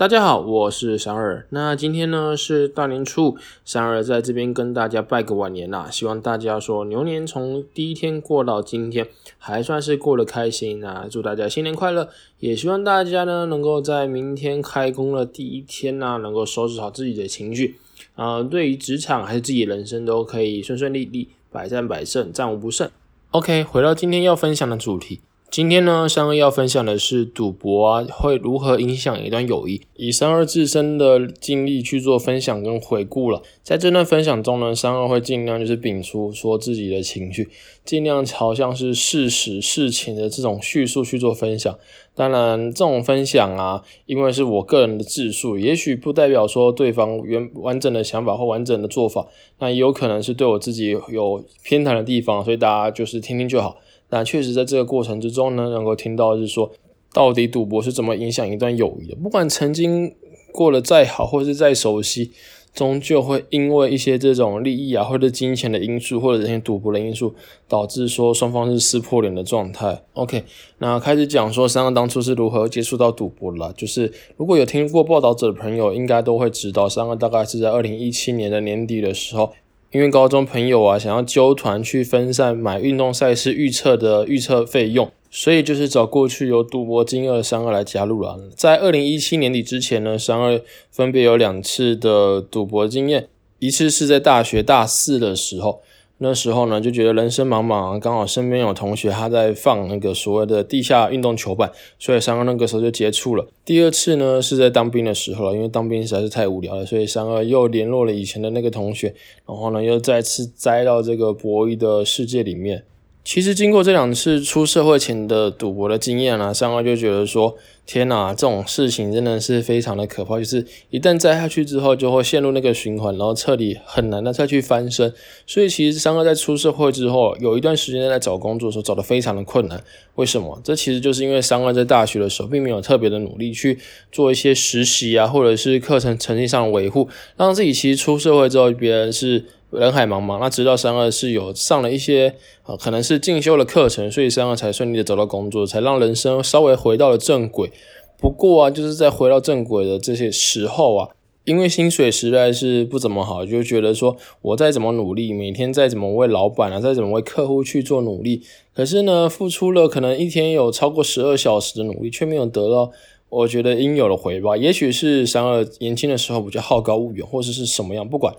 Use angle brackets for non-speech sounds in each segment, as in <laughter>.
大家好，我是三二。那今天呢是大年初五，三二在这边跟大家拜个晚年啦。希望大家说牛年从第一天过到今天，还算是过得开心啊！祝大家新年快乐！也希望大家呢能够在明天开工的第一天呢，能够收拾好自己的情绪啊，对于职场还是自己人生都可以顺顺利利，百战百胜，战无不胜。OK，回到今天要分享的主题。今天呢，三二要分享的是赌博啊，会如何影响一段友谊？以三二自身的经历去做分享跟回顾了。在这段分享中呢，三二会尽量就是摒除说自己的情绪，尽量朝向是事实事情的这种叙述去做分享。当然，这种分享啊，因为是我个人的自述，也许不代表说对方原完整的想法或完整的做法，那也有可能是对我自己有偏袒的地方，所以大家就是听听就好。但确实在这个过程之中呢，能够听到是说，到底赌博是怎么影响一段友谊的？不管曾经过得再好，或者是再熟悉，终究会因为一些这种利益啊，或者金钱的因素，或者这些赌博的因素，导致说双方是撕破脸的状态。OK，那开始讲说三个当初是如何接触到赌博了。就是如果有听过报道者的朋友，应该都会知道，三个大概是在二零一七年的年底的时候。因为高中朋友啊想要揪团去分散买运动赛事预测的预测费用，所以就是找过去有赌博经验的三二来加入了。在二零一七年底之前呢，三二分别有两次的赌博经验，一次是在大学大四的时候。那时候呢，就觉得人生茫茫，刚好身边有同学他在放那个所谓的地下运动球板，所以三二那个时候就接触了。第二次呢，是在当兵的时候了，因为当兵实在是太无聊了，所以三二又联络了以前的那个同学，然后呢，又再次栽到这个博弈的世界里面。其实经过这两次出社会前的赌博的经验啊，三二就觉得说，天哪，这种事情真的是非常的可怕。就是一旦栽下去之后，就会陷入那个循环，然后彻底很难的再去翻身。所以其实三二在出社会之后，有一段时间在找工作的时候，找的非常的困难。为什么？这其实就是因为三二在大学的时候，并没有特别的努力去做一些实习啊，或者是课程成绩上的维护，让自己其实出社会之后，别人是。人海茫茫，那直到三二是有上了一些啊，可能是进修的课程，所以三二才顺利的找到工作，才让人生稍微回到了正轨。不过啊，就是在回到正轨的这些时候啊，因为薪水实在是不怎么好，就觉得说我再怎么努力，每天再怎么为老板啊，再怎么为客户去做努力，可是呢，付出了可能一天有超过十二小时的努力，却没有得到我觉得应有的回报。也许是三二年轻的时候比较好高骛远，或者是什么样，不管。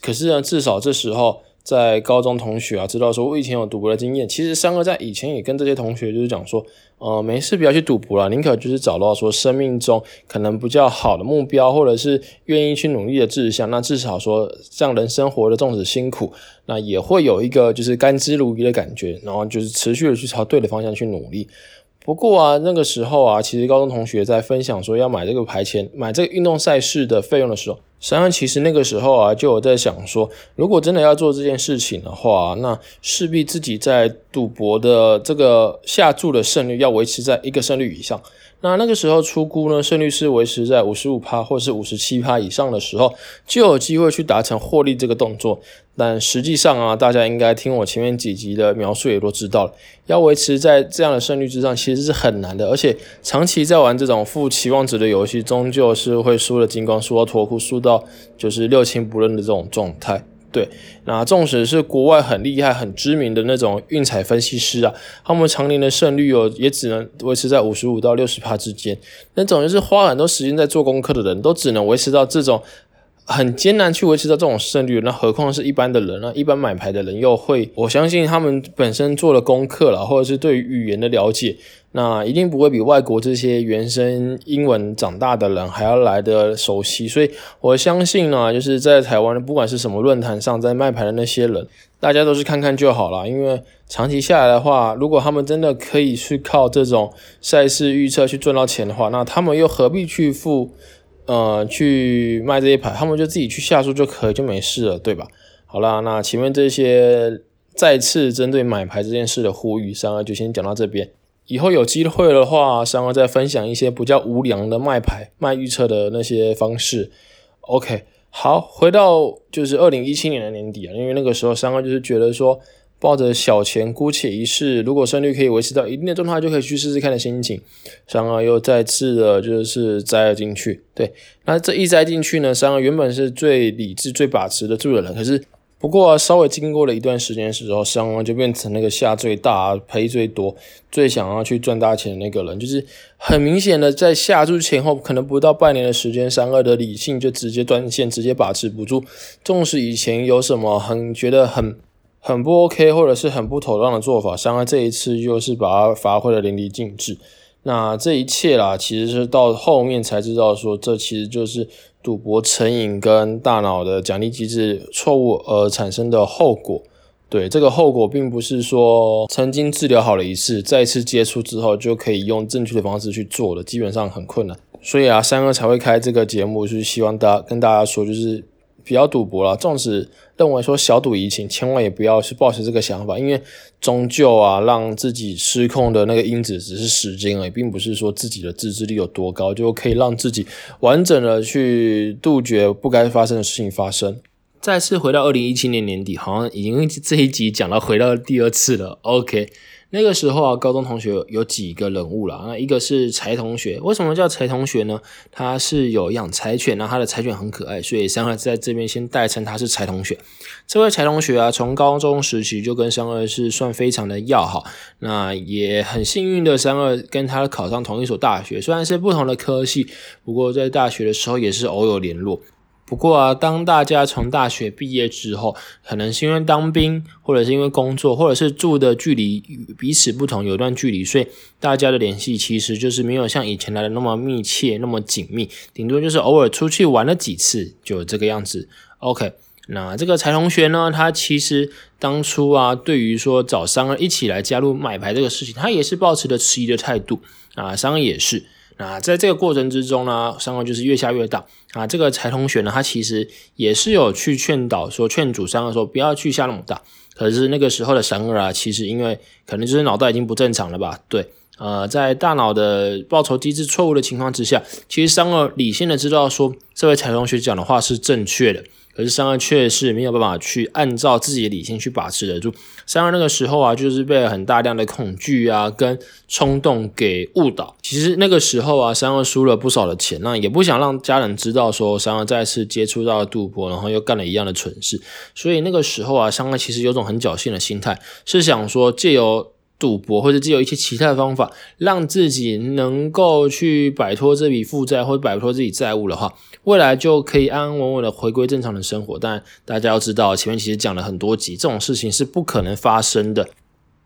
可是呢，至少这时候在高中同学啊，知道说我以前有赌博的经验。其实三哥在以前也跟这些同学就是讲说，呃，没事不要去赌博了，宁可就是找到说生命中可能比较好的目标，或者是愿意去努力的志向。那至少说这样人生活的纵使辛苦，那也会有一个就是甘之如饴的感觉，然后就是持续的去朝对的方向去努力。不过啊，那个时候啊，其实高中同学在分享说要买这个排钱、买这个运动赛事的费用的时候，实际上其实那个时候啊，就有在想说，如果真的要做这件事情的话，那势必自己在赌博的这个下注的胜率要维持在一个胜率以上。那那个时候出估呢，胜率是维持在五十五趴或是五十七趴以上的时候，就有机会去达成获利这个动作。但实际上啊，大家应该听我前面几集的描述也都知道了，要维持在这样的胜率之上，其实是很难的。而且长期在玩这种负期望值的游戏，终究是会输的精光，输到脱裤，输到就是六亲不认的这种状态。对，那纵使是国外很厉害、很知名的那种运彩分析师啊，他们常年的胜率哦，也只能维持在五十五到六十趴之间。那种就是花很多时间在做功课的人，都只能维持到这种。很艰难去维持到这种胜率，那何况是一般的人呢？一般买牌的人又会，我相信他们本身做了功课了，或者是对于语言的了解，那一定不会比外国这些原生英文长大的人还要来的熟悉。所以我相信呢，就是在台湾，不管是什么论坛上在卖牌的那些人，大家都是看看就好了。因为长期下来的话，如果他们真的可以去靠这种赛事预测去赚到钱的话，那他们又何必去付？呃，去卖这些牌，他们就自己去下注就可以，就没事了，对吧？好啦，那前面这些再次针对买牌这件事的呼吁，三二就先讲到这边。以后有机会的话，三二再分享一些比较无良的卖牌、卖预测的那些方式。OK，好，回到就是二零一七年的年底啊，因为那个时候三二就是觉得说。抱着小钱姑且一试，如果胜率可以维持到一定的状态，就可以去试试看的心情，三二又再次的就是栽了进去。对，那这一栽进去呢，三二原本是最理智、最把持得住的人，可是。不过稍微经过了一段时间的时候，商啊就变成那个下最大、赔最多、最想要去赚大钱的那个人。就是很明显的，在下注前后可能不到半年的时间，三二的理性就直接断线，直接把持不住。纵使以前有什么很觉得很很不 OK 或者是很不妥当的做法，三二这一次又是把它发挥的淋漓尽致。那这一切啦，其实是到后面才知道说，这其实就是赌博成瘾跟大脑的奖励机制错误而产生的后果。对，这个后果并不是说曾经治疗好了一次，再次接触之后就可以用正确的方式去做的，基本上很困难。所以啊，三哥才会开这个节目，就是希望大家跟大家说，就是。不要赌博了，纵使认为说小赌怡情，千万也不要去抱持这个想法，因为终究啊，让自己失控的那个因子只是时间而已，并不是说自己的自制力有多高就可以让自己完整的去杜绝不该发生的事情发生。再次回到二零一七年年底，好像已经这一集讲到回到第二次了。OK。那个时候啊，高中同学有几个人物了。那一个是柴同学，为什么叫柴同学呢？他是有养柴犬，那他的柴犬很可爱，所以三二在这边先代称他是柴同学。这位柴同学啊，从高中时期就跟三二是算非常的要好。那也很幸运的，三二跟他考上同一所大学，虽然是不同的科系，不过在大学的时候也是偶有联络。不过啊，当大家从大学毕业之后，可能是因为当兵，或者是因为工作，或者是住的距离彼此不同，有段距离，所以大家的联系其实就是没有像以前来的那么密切、那么紧密，顶多就是偶尔出去玩了几次，就这个样子。OK，那这个柴同学呢，他其实当初啊，对于说找商儿一起来加入买牌这个事情，他也是抱持着迟疑的态度啊，商儿也是。那在这个过程之中呢，伤害就是越下越大啊。这个柴同学呢，他其实也是有去劝导说，劝阻三二说不要去下那么大。可是那个时候的三二啊，其实因为可能就是脑袋已经不正常了吧？对，呃，在大脑的报酬机制错误的情况之下，其实三二理性的知道说，这位柴同学讲的话是正确的。可是三二确实没有办法去按照自己的理性去把持得住。三二那个时候啊，就是被很大量的恐惧啊跟冲动给误导。其实那个时候啊，三二输了不少的钱，那也不想让家人知道说三二再次接触到了赌博，然后又干了一样的蠢事。所以那个时候啊，三二其实有种很侥幸的心态，是想说借由。赌博或者只有一些其他的方法，让自己能够去摆脱这笔负债或者摆脱自己债务的话，未来就可以安安稳稳的回归正常的生活。但大家要知道，前面其实讲了很多集，这种事情是不可能发生的。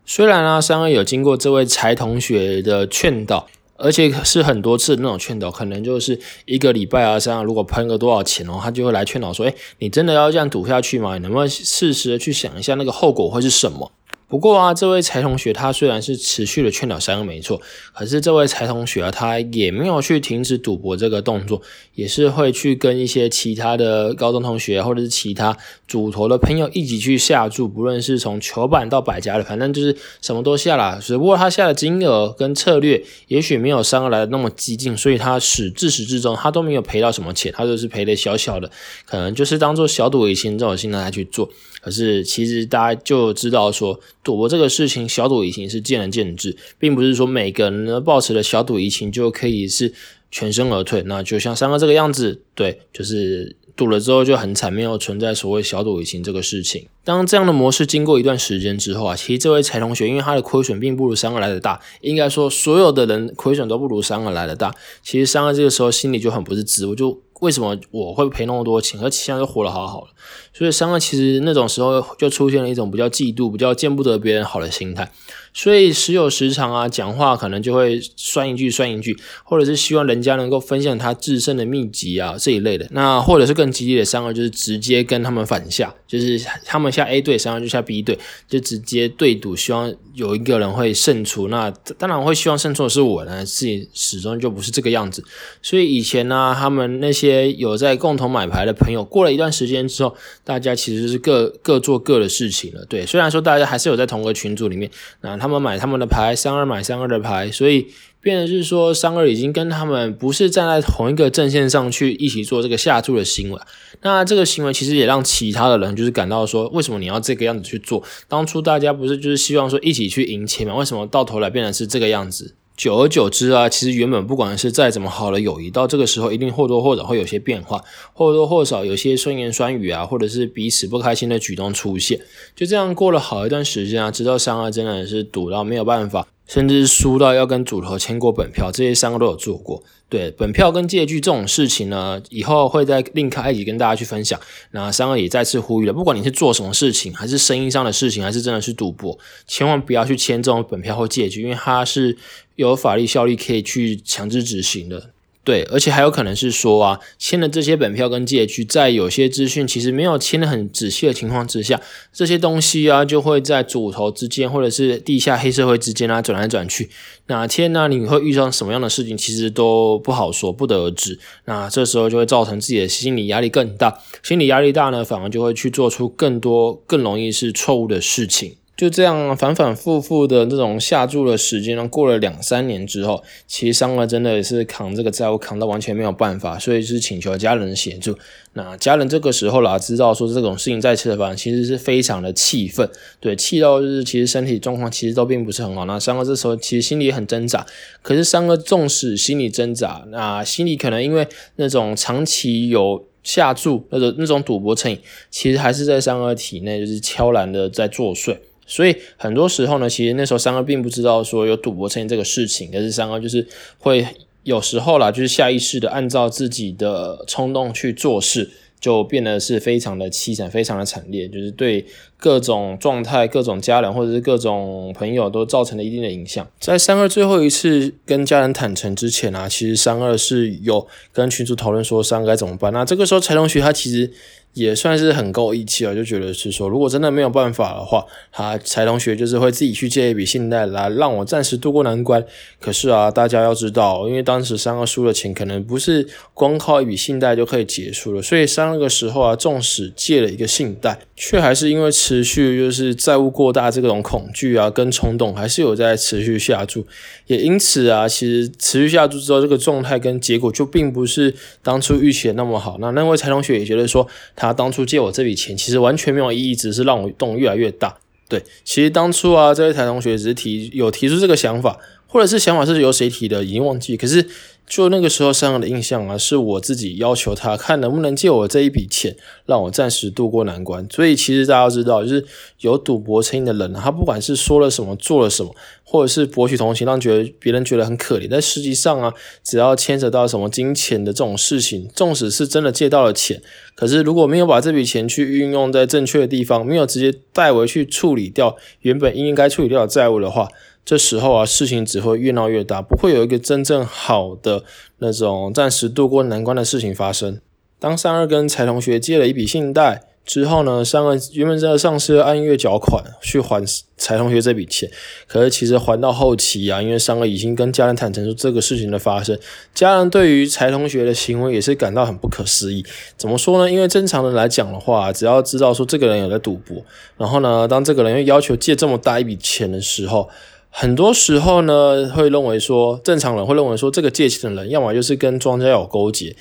虽然呢，三二有经过这位柴同学的劝导，而且是很多次那种劝导，可能就是一个礼拜啊，三二如果喷个多少钱哦，他就会来劝导说：“哎，你真的要这样赌下去吗？你能不能适时的去想一下那个后果会是什么？”不过啊，这位柴同学他虽然是持续的劝导三个没错，可是这位柴同学啊，他也没有去停止赌博这个动作，也是会去跟一些其他的高中同学或者是其他主头的朋友一起去下注，不论是从球板到百家的，反正就是什么都下了。只不过他下的金额跟策略也许没有三个来的那么激进，所以他始自始至终他都没有赔到什么钱，他就是赔的小小的，可能就是当做小赌怡情这种心态去做。可是其实大家就知道说。赌博这个事情，小赌怡情是见仁见智，并不是说每个人呢抱持的小赌怡情就可以是全身而退。那就像三哥这个样子，对，就是赌了之后就很惨，没有存在所谓小赌怡情这个事情。当这样的模式经过一段时间之后啊，其实这位柴同学，因为他的亏损并不如三哥来的大，应该说所有的人亏损都不如三哥来的大。其实三哥这个时候心里就很不是滋味，就为什么我会赔那么多钱，而其他都活得好好的。所以三个其实那种时候就出现了一种比较嫉妒、比较见不得别人好的心态，所以时有时常啊，讲话可能就会酸一句酸一句，或者是希望人家能够分享他自身的秘籍啊这一类的。那或者是更激烈的三个就是直接跟他们反下，就是他们下 <laughs> A 队，三个就下 B 队，就直接对赌，希望有一个人会胜出。那当然会希望胜出的是我呢，自己始终就不是这个样子。所以以前呢，他们那些有在共同买牌的朋友，过了一段时间之后。大家其实是各各做各的事情了，对。虽然说大家还是有在同个群组里面，那他他们买他们的牌，三二买三二的牌，所以变的是说三二已经跟他们不是站在同一个阵线上去一起做这个下注的行为。那这个行为其实也让其他的人就是感到说，为什么你要这个样子去做？当初大家不是就是希望说一起去赢钱吗？为什么到头来变成是这个样子？久而久之啊，其实原本不管是再怎么好的友谊，到这个时候一定或多或少会有些变化，或多或少有些酸言酸语啊，或者是彼此不开心的举动出现。就这样过了好一段时间啊，直到伤害真的是堵到没有办法，甚至输到要跟主投签过本票，这些三个都有做过。对本票跟借据这种事情呢，以后会再另开一集跟大家去分享。那三个也再次呼吁了，不管你是做什么事情，还是生意上的事情，还是真的是赌博，千万不要去签这种本票或借据，因为它是有法律效力可以去强制执行的。对，而且还有可能是说啊，签了这些本票跟借据，在有些资讯其实没有签的很仔细的情况之下，这些东西啊就会在主头之间或者是地下黑社会之间啊转来转去，哪天呢你会遇上什么样的事情，其实都不好说，不得而知。那这时候就会造成自己的心理压力更大，心理压力大呢，反而就会去做出更多更容易是错误的事情。就这样反反复复的这种下注的时间呢，过了两三年之后，其实三哥真的也是扛这个债务扛到完全没有办法，所以是请求家人协助。那家人这个时候啦，知道说这种事情再次的发生，其实是非常的气愤，对，气到就是其实身体状况其实都并不是很好。那三哥这时候其实心里很挣扎，可是三哥纵使心里挣扎，那心里可能因为那种长期有下注那种那种赌博成瘾，其实还是在三哥体内就是悄然的在作祟。所以很多时候呢，其实那时候三哥并不知道说有赌博成瘾这个事情，可是三哥就是会有时候啦，就是下意识的按照自己的冲动去做事。就变得是非常的凄惨，非常的惨烈，就是对各种状态、各种家人或者是各种朋友都造成了一定的影响。在三二最后一次跟家人坦诚之前啊，其实三二是有跟群主讨论说三该怎么办。那这个时候柴同学他其实也算是很够义气啊，就觉得是说如果真的没有办法的话，他柴同学就是会自己去借一笔信贷来让我暂时度过难关。可是啊，大家要知道，因为当时三个输的钱可能不是光靠一笔信贷就可以结束了，所以三。个时候啊，纵使借了一个信贷，却还是因为持续就是债务过大这种恐惧啊跟冲动，还是有在持续下注。也因此啊，其实持续下注之后，这个状态跟结果就并不是当初预期的那么好。那那位柴同学也觉得说，他他当初借我这笔钱其实完全没有意义，只是让我洞越来越大。对，其实当初啊，这位台同学只是提有提出这个想法，或者是想法是由谁提的，已经忘记。可是。就那个时候，三二的印象啊，是我自己要求他看能不能借我这一笔钱，让我暂时度过难关。所以其实大家知道，就是有赌博成瘾的人，他不管是说了什么，做了什么，或者是博取同情，让觉得别人觉得很可怜。但实际上啊，只要牵扯到什么金钱的这种事情，纵使是真的借到了钱，可是如果没有把这笔钱去运用在正确的地方，没有直接带回去处理掉原本应该处理掉的债务的话，这时候啊，事情只会越闹越大，不会有一个真正好的那种暂时度过难关的事情发生。当三二跟财同学借了一笔信贷之后呢，三二原本在上司按月缴款去还财同学这笔钱，可是其实还到后期啊，因为三二已经跟家人坦诚说这个事情的发生，家人对于财同学的行为也是感到很不可思议。怎么说呢？因为正常人来讲的话，只要知道说这个人有在赌博，然后呢，当这个人又要求借这么大一笔钱的时候，很多时候呢，会认为说，正常人会认为说，这个借钱的人，要么就是跟庄家有勾结，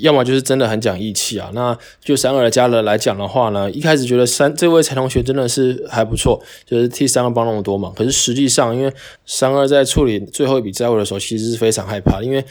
要么就是真的很讲义气啊。那就三二的家人来讲的话呢，一开始觉得三这位财同学真的是还不错，就是替三二帮那么多忙。可是实际上，因为三二在处理最后一笔债务的时候，其实是非常害怕，因为。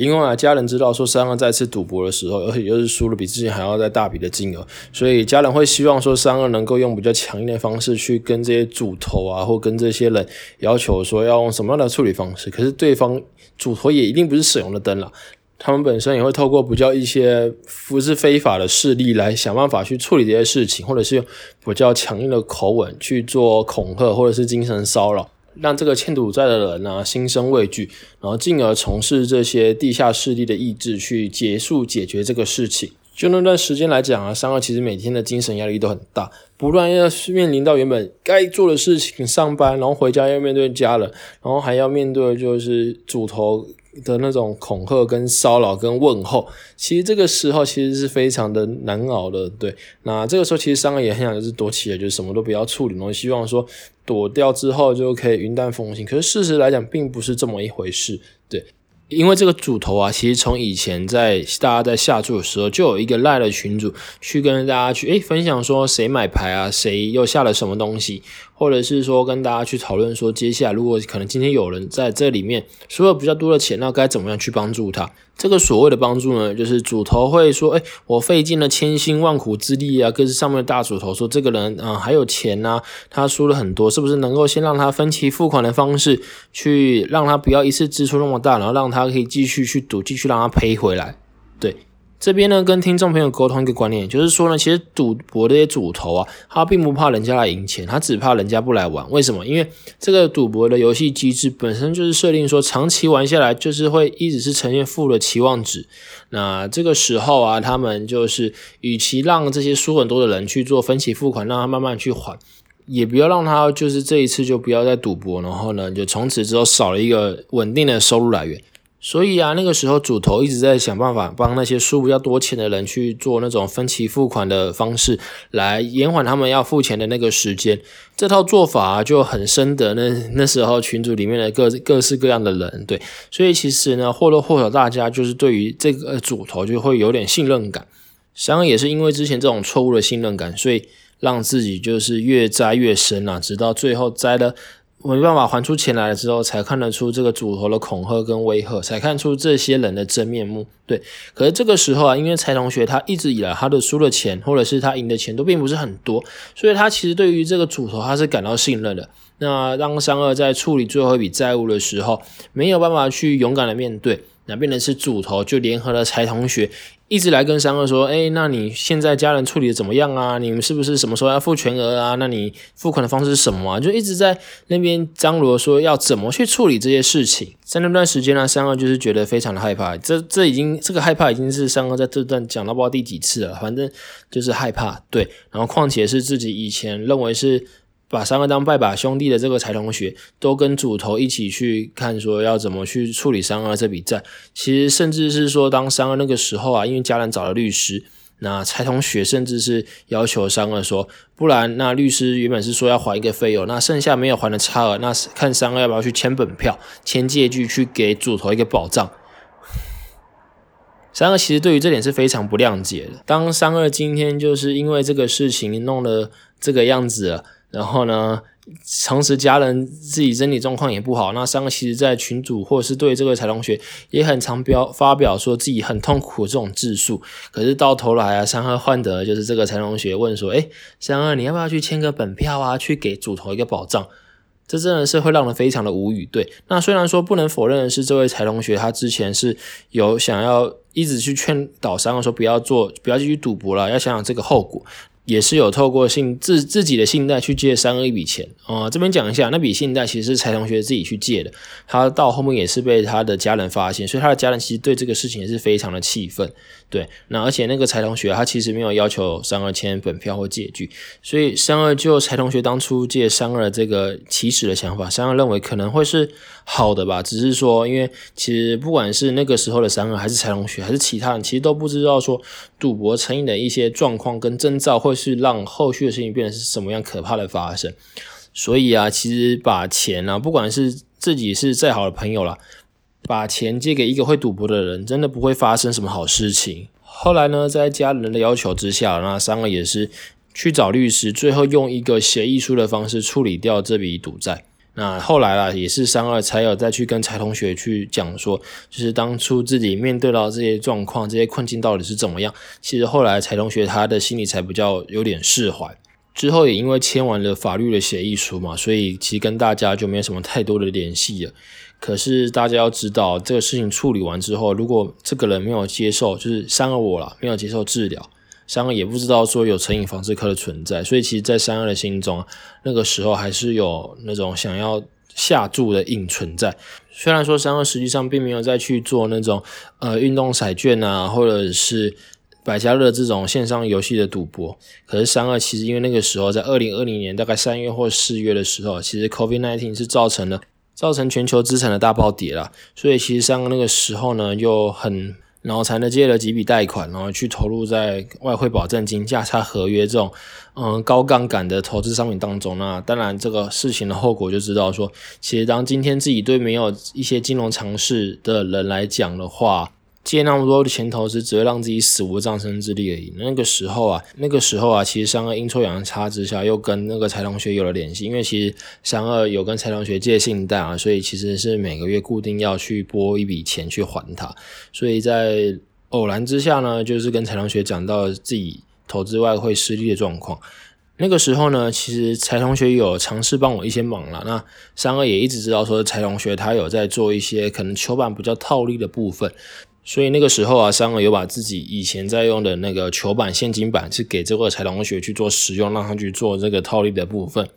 因为啊，家人知道说三二再次赌博的时候，而且又是输了比之前还要再大笔的金额，所以家人会希望说三二能够用比较强硬的方式去跟这些主头啊，或跟这些人要求说要用什么样的处理方式。可是对方主头也一定不是使用的灯了，他们本身也会透过比较一些不是非法的势力来想办法去处理这些事情，或者是用比较强硬的口吻去做恐吓或者是精神骚扰。让这个欠赌债的人呢心生畏惧，然后进而从事这些地下势力的意志去结束解决这个事情。就那段时间来讲啊，三二其实每天的精神压力都很大，不断要面临到原本该做的事情，上班，然后回家要面对家人，然后还要面对就是主头的那种恐吓、跟骚扰、跟问候，其实这个时候其实是非常的难熬的。对，那这个时候其实三个也很想就是躲起来，就是什么都不要处理，然后希望说躲掉之后就可以云淡风轻。可是事实来讲，并不是这么一回事。对。因为这个主头啊，其实从以前在大家在下注的时候，就有一个赖的群主去跟大家去诶分享说谁买牌啊，谁又下了什么东西。或者是说跟大家去讨论说，接下来如果可能今天有人在这里面输了比较多的钱，那该怎么样去帮助他？这个所谓的帮助呢，就是主头会说，哎，我费尽了千辛万苦之力啊，跟上面的大主头说，这个人啊还有钱呐，他输了很多，是不是能够先让他分期付款的方式，去让他不要一次支出那么大，然后让他可以继续去赌，继续让他赔回来，对。这边呢，跟听众朋友沟通一个观念，就是说呢，其实赌博这些主头啊，他并不怕人家来赢钱，他只怕人家不来玩。为什么？因为这个赌博的游戏机制本身就是设定说，长期玩下来就是会一直是呈现负的期望值。那这个时候啊，他们就是与其让这些输很多的人去做分期付款，让他慢慢去还，也不要让他就是这一次就不要再赌博，然后呢，就从此之后少了一个 <laughs> 稳定的收入来源。所以啊，那个时候主头一直在想办法帮那些输比较多钱的人去做那种分期付款的方式，来延缓他们要付钱的那个时间。这套做法就很深得那 <laughs> 那时候群组里面的各各式各样的人对。所以其实呢，或多或少大家就是对于这个主头就会有点信任感。实际上也是因为之前这种错误的信任感，所以让自己就是越栽越深啊，直到最后栽了。没办法还出钱来了之后，才看得出这个主头的恐吓跟威吓，才看出这些人的真面目。对，可是这个时候啊，因为柴同学他一直以来他的输的钱，或者是他赢的钱都并不是很多，所以他其实对于这个主头他是感到信任的。那当三二在处理最后一笔债务的时候，没有办法去勇敢的面对，那变成是主头就联合了柴同学。一直来跟三哥说，哎，那你现在家人处理的怎么样啊？你们是不是什么时候要付全额啊？那你付款的方式是什么啊？就一直在那边张罗说要怎么去处理这些事情。在那段时间呢，三哥就是觉得非常的害怕。这这已经这个害怕已经是三哥在这段讲到不知道第几次了，反正就是害怕。对，然后况且是自己以前认为是。把三个当拜把兄弟的这个财同学都跟主头一起去看，说要怎么去处理三二这笔债。其实甚至是说，当三二那个时候啊，因为家人找了律师，那财同学甚至是要求三二说，不然那律师原本是说要还一个费用，那剩下没有还的差额，那看三二要不要去签本票、签借据去给主头一个保障。三二其实对于这点是非常不谅解的。当三二今天就是因为这个事情弄得这个样子。然后呢，同时家人自己身体状况也不好。那三个其实，在群主或者是对这个财同学也很常表发表说自己很痛苦这种自述。可是到头来啊，三二换得就是这个财同学问说：“哎，三二，你要不要去签个本票啊，去给主投一个保障？”这真的是会让人非常的无语。对，那虽然说不能否认的是，这位财同学他之前是有想要一直去劝导三二说不要做，不要继续赌博了，要想想这个后果。也是有透过信自自己的信贷去借三个一笔钱啊，这边讲一下，那笔信贷其实是柴同学自己去借的，他到后面也是被他的家人发现，所以他的家人其实对这个事情也是非常的气愤。对，那而且那个蔡同学他其实没有要求三二签本票或借据，所以三二就蔡同学当初借三二这个起始的想法，三二认为可能会是好的吧，只是说因为其实不管是那个时候的三二还是蔡同学还是其他人，其实都不知道说赌博成瘾的一些状况跟征兆会。是让后续的事情变成是什么样可怕的发生，所以啊，其实把钱啊，不管是自己是再好的朋友啦，把钱借给一个会赌博的人，真的不会发生什么好事情。后来呢，在家人的要求之下，那三个也是去找律师，最后用一个协议书的方式处理掉这笔赌债。那后来啦，也是三二才有再去跟财同学去讲说，就是当初自己面对到这些状况、这些困境到底是怎么样。其实后来财同学他的心里才比较有点释怀。之后也因为签完了法律的协议书嘛，所以其实跟大家就没有什么太多的联系了。可是大家要知道，这个事情处理完之后，如果这个人没有接受，就是三二我了，没有接受治疗。三二也不知道说有成瘾防治科的存在，所以其实，在三二的心中，那个时候还是有那种想要下注的瘾存在。虽然说三二实际上并没有再去做那种呃运动彩券啊，或者是百家乐这种线上游戏的赌博，可是三二其实因为那个时候在二零二零年大概三月或四月的时候，其实 COVID nineteen 是造成了。造成全球资产的大暴跌了。所以其实上那个时候呢，又很脑残的借了几笔贷款，然后去投入在外汇保证金、价差合约这种嗯高杠杆的投资商品当中。那当然这个事情的后果就知道说，其实当今天自己对没有一些金融常识的人来讲的话。借那么多的钱投资，只会让自己死无葬身之地而已。那个时候啊，那个时候啊，其实三二阴错阳差之下，又跟那个财同学有了联系。因为其实三二有跟财同学借信贷啊，所以其实是每个月固定要去拨一笔钱去还他。所以在偶然之下呢，就是跟财同学讲到自己投资外汇失利的状况。那个时候呢，其实财同学有尝试帮我一些忙了。那三二也一直知道说，财同学他有在做一些可能球板比较套利的部分。所以那个时候啊，三儿有把自己以前在用的那个球板、现金板，是给这个财同学去做使用，让他去做这个套利的部分。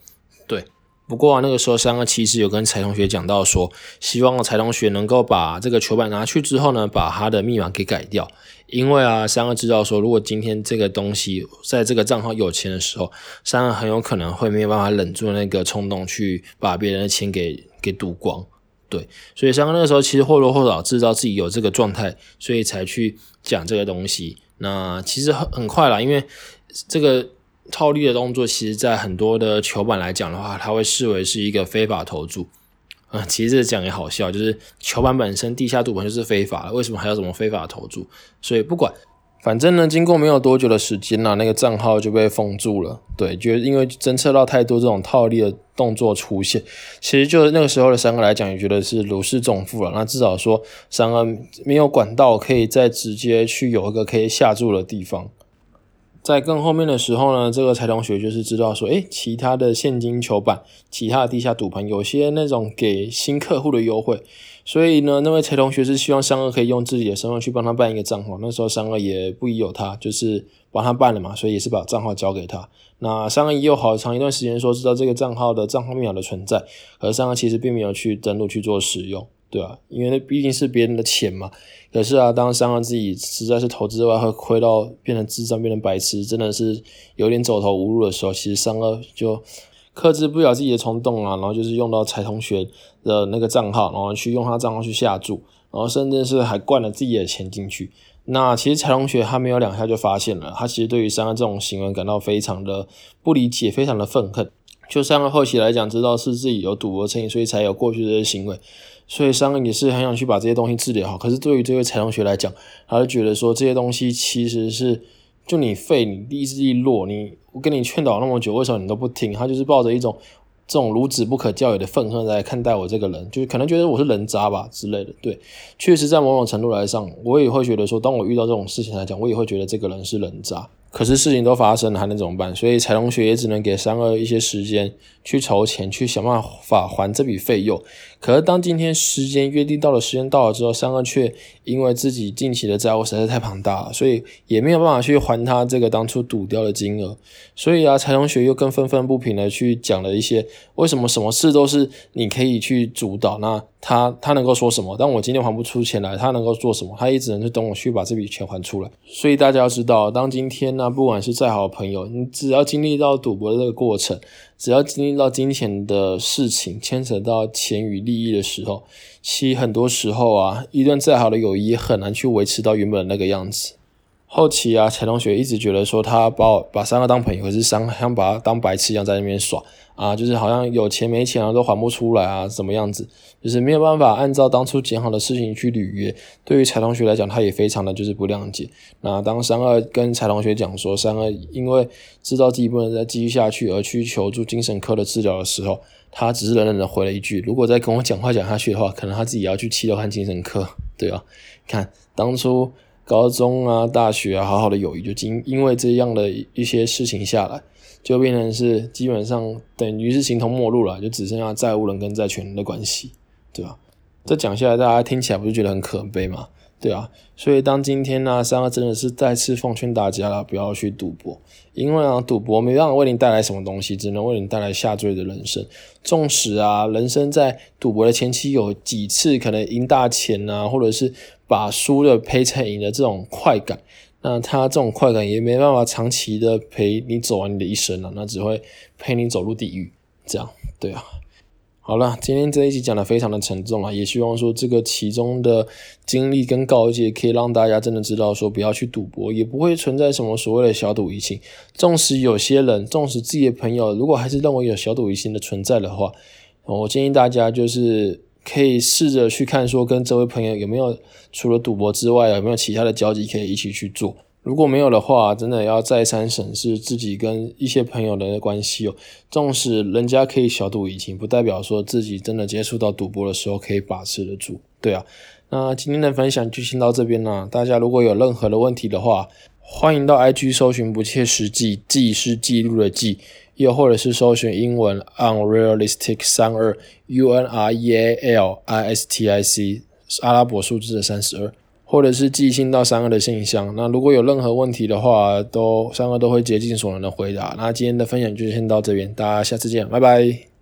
对，不过啊，那个时候三儿其实有跟财同学讲到说，希望财同学能够把这个球板拿去之后呢，把他的密码给改掉，因为啊，三儿知道说，如果今天这个东西在这个账号有钱的时候，三儿很有可能会没有办法忍住那个冲动，去把别人的钱给给赌光。对，所以三哥那个时候其实或多或少知道自己有这个状态，所以才去讲这个东西。那其实很很快了，因为这个套利的动作，其实在很多的球板来讲的话，它会视为是一个非法投注。啊，其实这讲也好笑，就是球板本身地下赌盘就是非法的，为什么还有什么非法投注？所以不管。反正呢，经过没有多久的时间呢，那个账号就被封住了。对，就因为侦测到太多这种套利的动作出现，其实就那个时候的三个来讲，也觉得是如释重负了。那至少说三个没有管道，可以再直接去有一个可以下注的地方。在更后面的时候呢，这个财同学就是知道说，诶，其他的现金球板、其他的地下赌盘，有些那种给新客户的优惠，所以呢，那位财同学是希望三二可以用自己的身份去帮他办一个账号。那时候三二也不疑有他，就是帮他办了嘛，所以也是把账号交给他。那三二也有好长一段时间说知道这个账号的账号密码的存在，而三二其实并没有去登录去做使用。对啊，因为那毕竟是别人的钱嘛。可是啊，当三二自己实在是投资外汇亏到变成智障、变成白痴，真的是有点走投无路的时候，其实三二就克制不了自己的冲动啊，然后就是用到财同学的那个账号，然后去用他账号去下注，然后甚至是还灌了自己的钱进去。那其实财同学他没有两下就发现了，他其实对于三二这种行为感到非常的不理解，非常的愤恨。就三二后期来讲，知道是自己有赌博成瘾，所以才有过去这些行为。所以商也是很想去把这些东西治理好，可是对于这位财同学来讲，他就觉得说这些东西其实是就你废，你意志力弱，你我跟你劝导那么久，为什么你都不听？他就是抱着一种这种孺子不可教也的愤恨来看待我这个人，就是可能觉得我是人渣吧之类的。对，确实在某种程度来上，我也会觉得说，当我遇到这种事情来讲，我也会觉得这个人是人渣。可是事情都发生了，还能怎么办？所以财同学也只能给三二一些时间去筹钱，去想办法还这笔费用。可是当今天时间约定到了，时间到了之后，三二却因为自己近期的债务实在太庞大了，所以也没有办法去还他这个当初赌掉的金额。所以啊，财同学又更愤愤不平的去讲了一些为什么什么事都是你可以去主导，那他他能够说什么？当我今天还不出钱来，他能够做什么？他也只能是等我去把这笔钱还出来。所以大家要知道，当今天呢，不管是再好的朋友，你只要经历到赌博的这个过程。只要经历到金钱的事情，牵扯到钱与利益的时候，其实很多时候啊，一段再好的友谊很难去维持到原本那个样子。后期啊，陈同学一直觉得说他把我把三个当朋友，可是三像把他当白痴一样在那边耍。啊，就是好像有钱没钱啊，都还不出来啊，怎么样子？就是没有办法按照当初讲好的事情去履约。对于柴同学来讲，他也非常的就是不谅解。那当三二跟柴同学讲说，三二因为知道自己不能再继续下去，而去求助精神科的治疗的时候，他只是冷冷的回了一句：“如果再跟我讲话讲下去的话，可能他自己要去七楼看精神科。”对啊，看当初高中啊、大学啊，好好的友谊就经因为这样的一些事情下来。就变成是基本上等于是形同陌路了，就只剩下债务人跟债权人的关系，对吧？这讲下来，大家听起来不是觉得很可悲吗？对啊，所以当今天呢，三个真的是再次奉劝大家了，不要去赌博，因为啊，赌博没办法为你带来什么东西，只能为你带来下坠的人生。纵使啊，人生在赌博的前期有几次可能赢大钱啊，或者是把输的赔成赢的这种快感。那他这种快感也没办法长期的陪你走完你的一生了，那只会陪你走入地狱。这样，对啊。好了，今天这一集讲的非常的沉重啊，也希望说这个其中的经历跟告诫，可以让大家真的知道说不要去赌博，也不会存在什么所谓的小赌怡情。纵使有些人，纵使自己的朋友，如果还是认为有小赌怡情的存在的话，我建议大家就是可以试着去看说跟这位朋友有没有除了赌博之外，有没有其他的交集可以一起去做。如果没有的话，真的要再三审视自己跟一些朋友的关系哦。纵使人家可以小赌怡情，不代表说自己真的接触到赌博的时候可以把持得住。对啊，那今天的分享就先到这边啦。大家如果有任何的问题的话，欢迎到 IG 搜寻“不切实际”，记是记录的记，又或者是搜寻英文 “unrealistic 三二 U N R E A L I S T I C”，阿拉伯数字的三十二。或者是寄信到三二的信箱。那如果有任何问题的话，都三二都会竭尽所能的回答。那今天的分享就先到这边，大家下次见，拜拜。